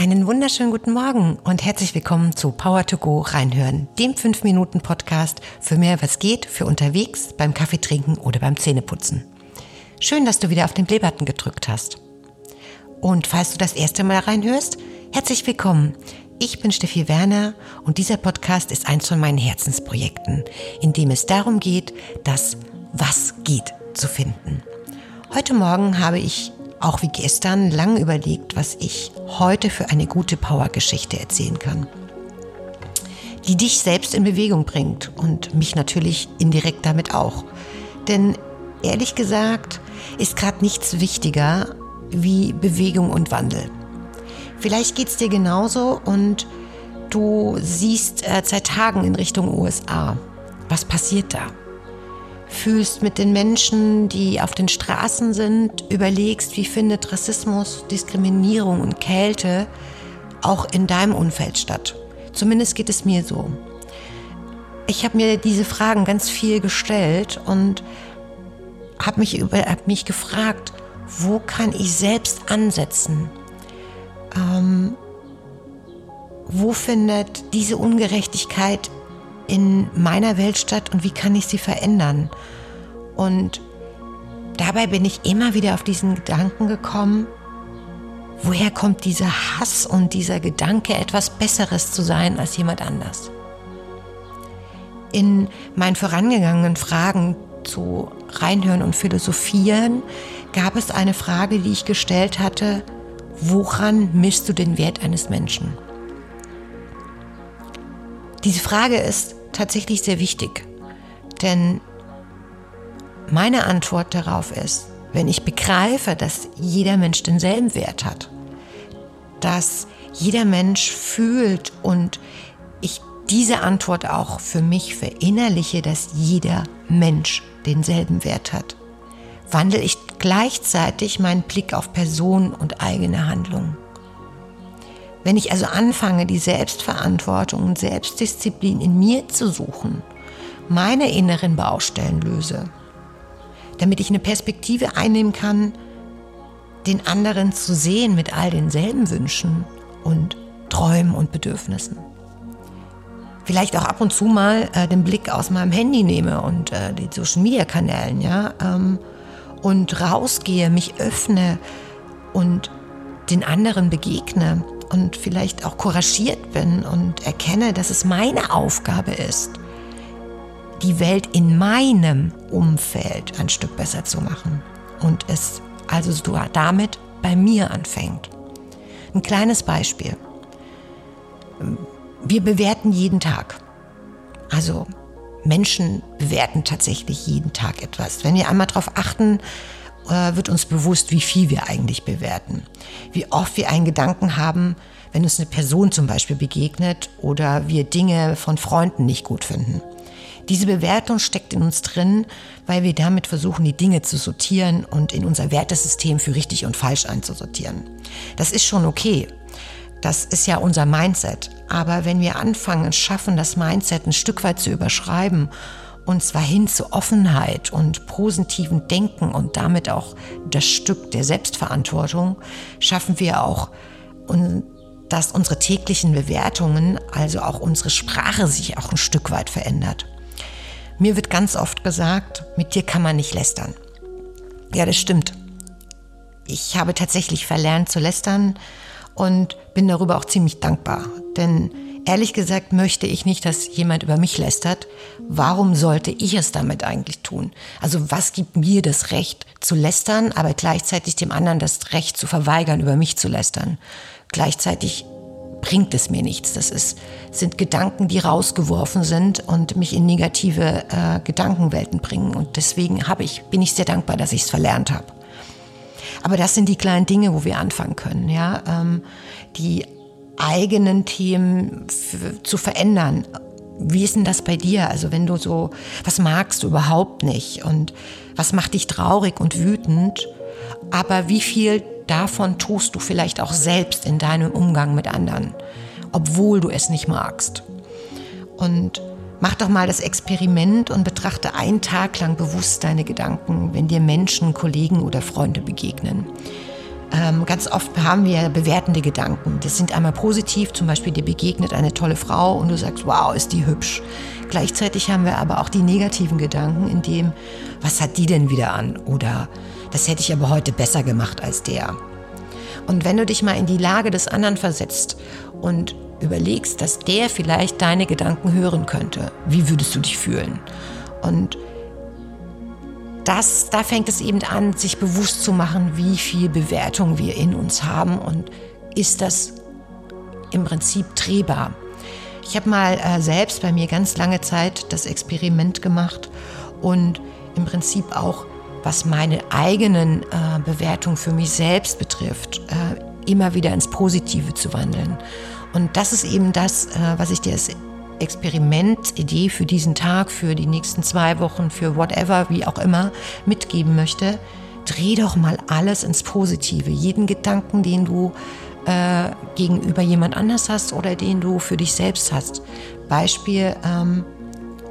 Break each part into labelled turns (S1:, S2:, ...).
S1: Einen wunderschönen guten Morgen und herzlich willkommen zu Power to Go reinhören, dem 5 Minuten Podcast für mehr was geht, für unterwegs, beim Kaffee trinken oder beim Zähneputzen. Schön, dass du wieder auf den Playbutton gedrückt hast. Und falls du das erste Mal reinhörst, herzlich willkommen. Ich bin Steffi Werner und dieser Podcast ist eins von meinen Herzensprojekten, in dem es darum geht, das Was geht zu finden. Heute Morgen habe ich auch wie gestern lang überlegt, was ich heute für eine gute Power-Geschichte erzählen kann. Die dich selbst in Bewegung bringt und mich natürlich indirekt damit auch. Denn ehrlich gesagt ist gerade nichts wichtiger wie Bewegung und Wandel. Vielleicht geht es dir genauso und du siehst äh, seit Tagen in Richtung USA. Was passiert da? Fühlst mit den Menschen, die auf den Straßen sind, überlegst, wie findet Rassismus, Diskriminierung und Kälte auch in deinem Umfeld statt. Zumindest geht es mir so. Ich habe mir diese Fragen ganz viel gestellt und habe mich, hab mich gefragt, wo kann ich selbst ansetzen? Ähm, wo findet diese Ungerechtigkeit in meiner Welt statt und wie kann ich sie verändern? Und dabei bin ich immer wieder auf diesen Gedanken gekommen, woher kommt dieser Hass und dieser Gedanke, etwas Besseres zu sein als jemand anders? In meinen vorangegangenen Fragen zu Reinhören und Philosophieren gab es eine Frage, die ich gestellt hatte, woran misst du den Wert eines Menschen? Diese Frage ist tatsächlich sehr wichtig. Denn meine Antwort darauf ist, wenn ich begreife, dass jeder Mensch denselben Wert hat, dass jeder Mensch fühlt und ich diese Antwort auch für mich verinnerliche, dass jeder Mensch denselben Wert hat, wandle ich gleichzeitig meinen Blick auf Person und eigene Handlungen. Wenn ich also anfange, die Selbstverantwortung und Selbstdisziplin in mir zu suchen, meine inneren Baustellen löse, damit ich eine Perspektive einnehmen kann, den anderen zu sehen mit all denselben Wünschen und Träumen und Bedürfnissen. Vielleicht auch ab und zu mal äh, den Blick aus meinem Handy nehme und äh, die Social Media Kanälen, ja, ähm, und rausgehe, mich öffne und den anderen begegne und vielleicht auch couragiert bin und erkenne, dass es meine Aufgabe ist, die Welt in meinem Umfeld ein Stück besser zu machen und es also damit bei mir anfängt. Ein kleines Beispiel. Wir bewerten jeden Tag. Also Menschen bewerten tatsächlich jeden Tag etwas. Wenn wir einmal darauf achten, äh, wird uns bewusst, wie viel wir eigentlich bewerten. Wie oft wir einen Gedanken haben, wenn uns eine Person zum Beispiel begegnet oder wir Dinge von Freunden nicht gut finden. Diese Bewertung steckt in uns drin, weil wir damit versuchen, die Dinge zu sortieren und in unser Wertesystem für richtig und falsch einzusortieren. Das ist schon okay. Das ist ja unser Mindset. Aber wenn wir anfangen, schaffen, das Mindset ein Stück weit zu überschreiben und zwar hin zu Offenheit und positiven Denken und damit auch das Stück der Selbstverantwortung, schaffen wir auch, dass unsere täglichen Bewertungen, also auch unsere Sprache sich auch ein Stück weit verändert. Mir wird ganz oft gesagt, mit dir kann man nicht lästern. Ja, das stimmt. Ich habe tatsächlich verlernt zu lästern und bin darüber auch ziemlich dankbar. Denn Ehrlich gesagt möchte ich nicht, dass jemand über mich lästert. Warum sollte ich es damit eigentlich tun? Also was gibt mir das Recht zu lästern, aber gleichzeitig dem anderen das Recht zu verweigern, über mich zu lästern? Gleichzeitig bringt es mir nichts. Das ist, sind Gedanken, die rausgeworfen sind und mich in negative äh, Gedankenwelten bringen. Und deswegen habe ich, bin ich sehr dankbar, dass ich es verlernt habe. Aber das sind die kleinen Dinge, wo wir anfangen können, ja, ähm, die eigenen Themen zu verändern. Wie ist denn das bei dir? Also wenn du so, was magst du überhaupt nicht und was macht dich traurig und wütend? Aber wie viel davon tust du vielleicht auch selbst in deinem Umgang mit anderen, obwohl du es nicht magst? Und mach doch mal das Experiment und betrachte einen Tag lang bewusst deine Gedanken, wenn dir Menschen, Kollegen oder Freunde begegnen. Ähm, ganz oft haben wir bewertende Gedanken. Das sind einmal positiv, zum Beispiel dir begegnet eine tolle Frau und du sagst, wow, ist die hübsch. Gleichzeitig haben wir aber auch die negativen Gedanken, in dem, was hat die denn wieder an? Oder das hätte ich aber heute besser gemacht als der. Und wenn du dich mal in die Lage des anderen versetzt und überlegst, dass der vielleicht deine Gedanken hören könnte, wie würdest du dich fühlen? Und das, da fängt es eben an, sich bewusst zu machen, wie viel Bewertung wir in uns haben und ist das im Prinzip drehbar. Ich habe mal äh, selbst bei mir ganz lange Zeit das Experiment gemacht und im Prinzip auch, was meine eigenen äh, Bewertungen für mich selbst betrifft, äh, immer wieder ins Positive zu wandeln. Und das ist eben das, äh, was ich dir als Experiment-Idee für diesen Tag, für die nächsten zwei Wochen, für whatever, wie auch immer, mitgeben möchte. Dreh doch mal alles ins Positive. Jeden Gedanken, den du äh, gegenüber jemand anders hast oder den du für dich selbst hast. Beispiel, ähm,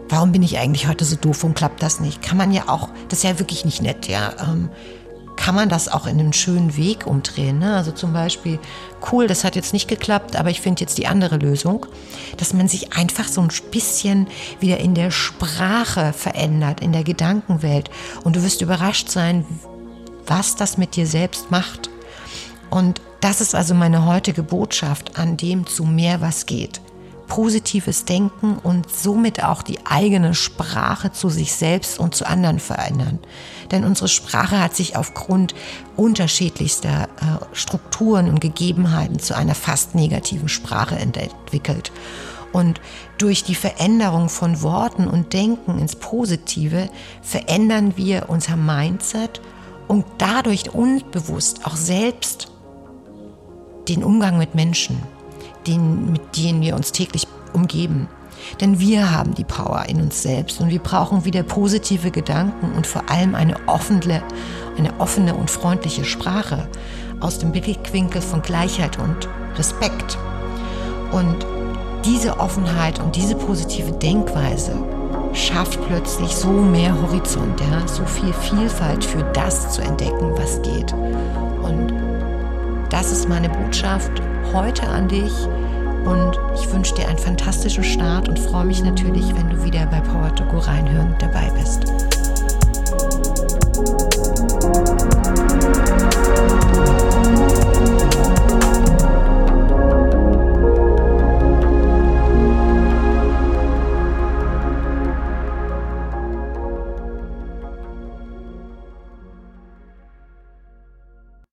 S1: warum bin ich eigentlich heute so doof und klappt das nicht? Kann man ja auch, das ist ja wirklich nicht nett, ja. Ähm, kann man das auch in einen schönen Weg umdrehen. Ne? Also zum Beispiel, cool, das hat jetzt nicht geklappt, aber ich finde jetzt die andere Lösung, dass man sich einfach so ein bisschen wieder in der Sprache verändert, in der Gedankenwelt. Und du wirst überrascht sein, was das mit dir selbst macht. Und das ist also meine heutige Botschaft, an dem zu mehr was geht positives Denken und somit auch die eigene Sprache zu sich selbst und zu anderen verändern. Denn unsere Sprache hat sich aufgrund unterschiedlichster äh, Strukturen und Gegebenheiten zu einer fast negativen Sprache entwickelt. Und durch die Veränderung von Worten und Denken ins Positive verändern wir unser Mindset und dadurch unbewusst auch selbst den Umgang mit Menschen denen, mit denen wir uns täglich umgeben. Denn wir haben die Power in uns selbst und wir brauchen wieder positive Gedanken und vor allem eine offene, eine offene und freundliche Sprache aus dem Blickwinkel von Gleichheit und Respekt. Und diese Offenheit und diese positive Denkweise schafft plötzlich so mehr Horizont, ja, so viel Vielfalt für das zu entdecken, was geht. Und das ist meine Botschaft heute an dich und ich wünsche dir einen fantastischen Start und freue mich natürlich, wenn du wieder bei Power to Go reinhören dabei bist.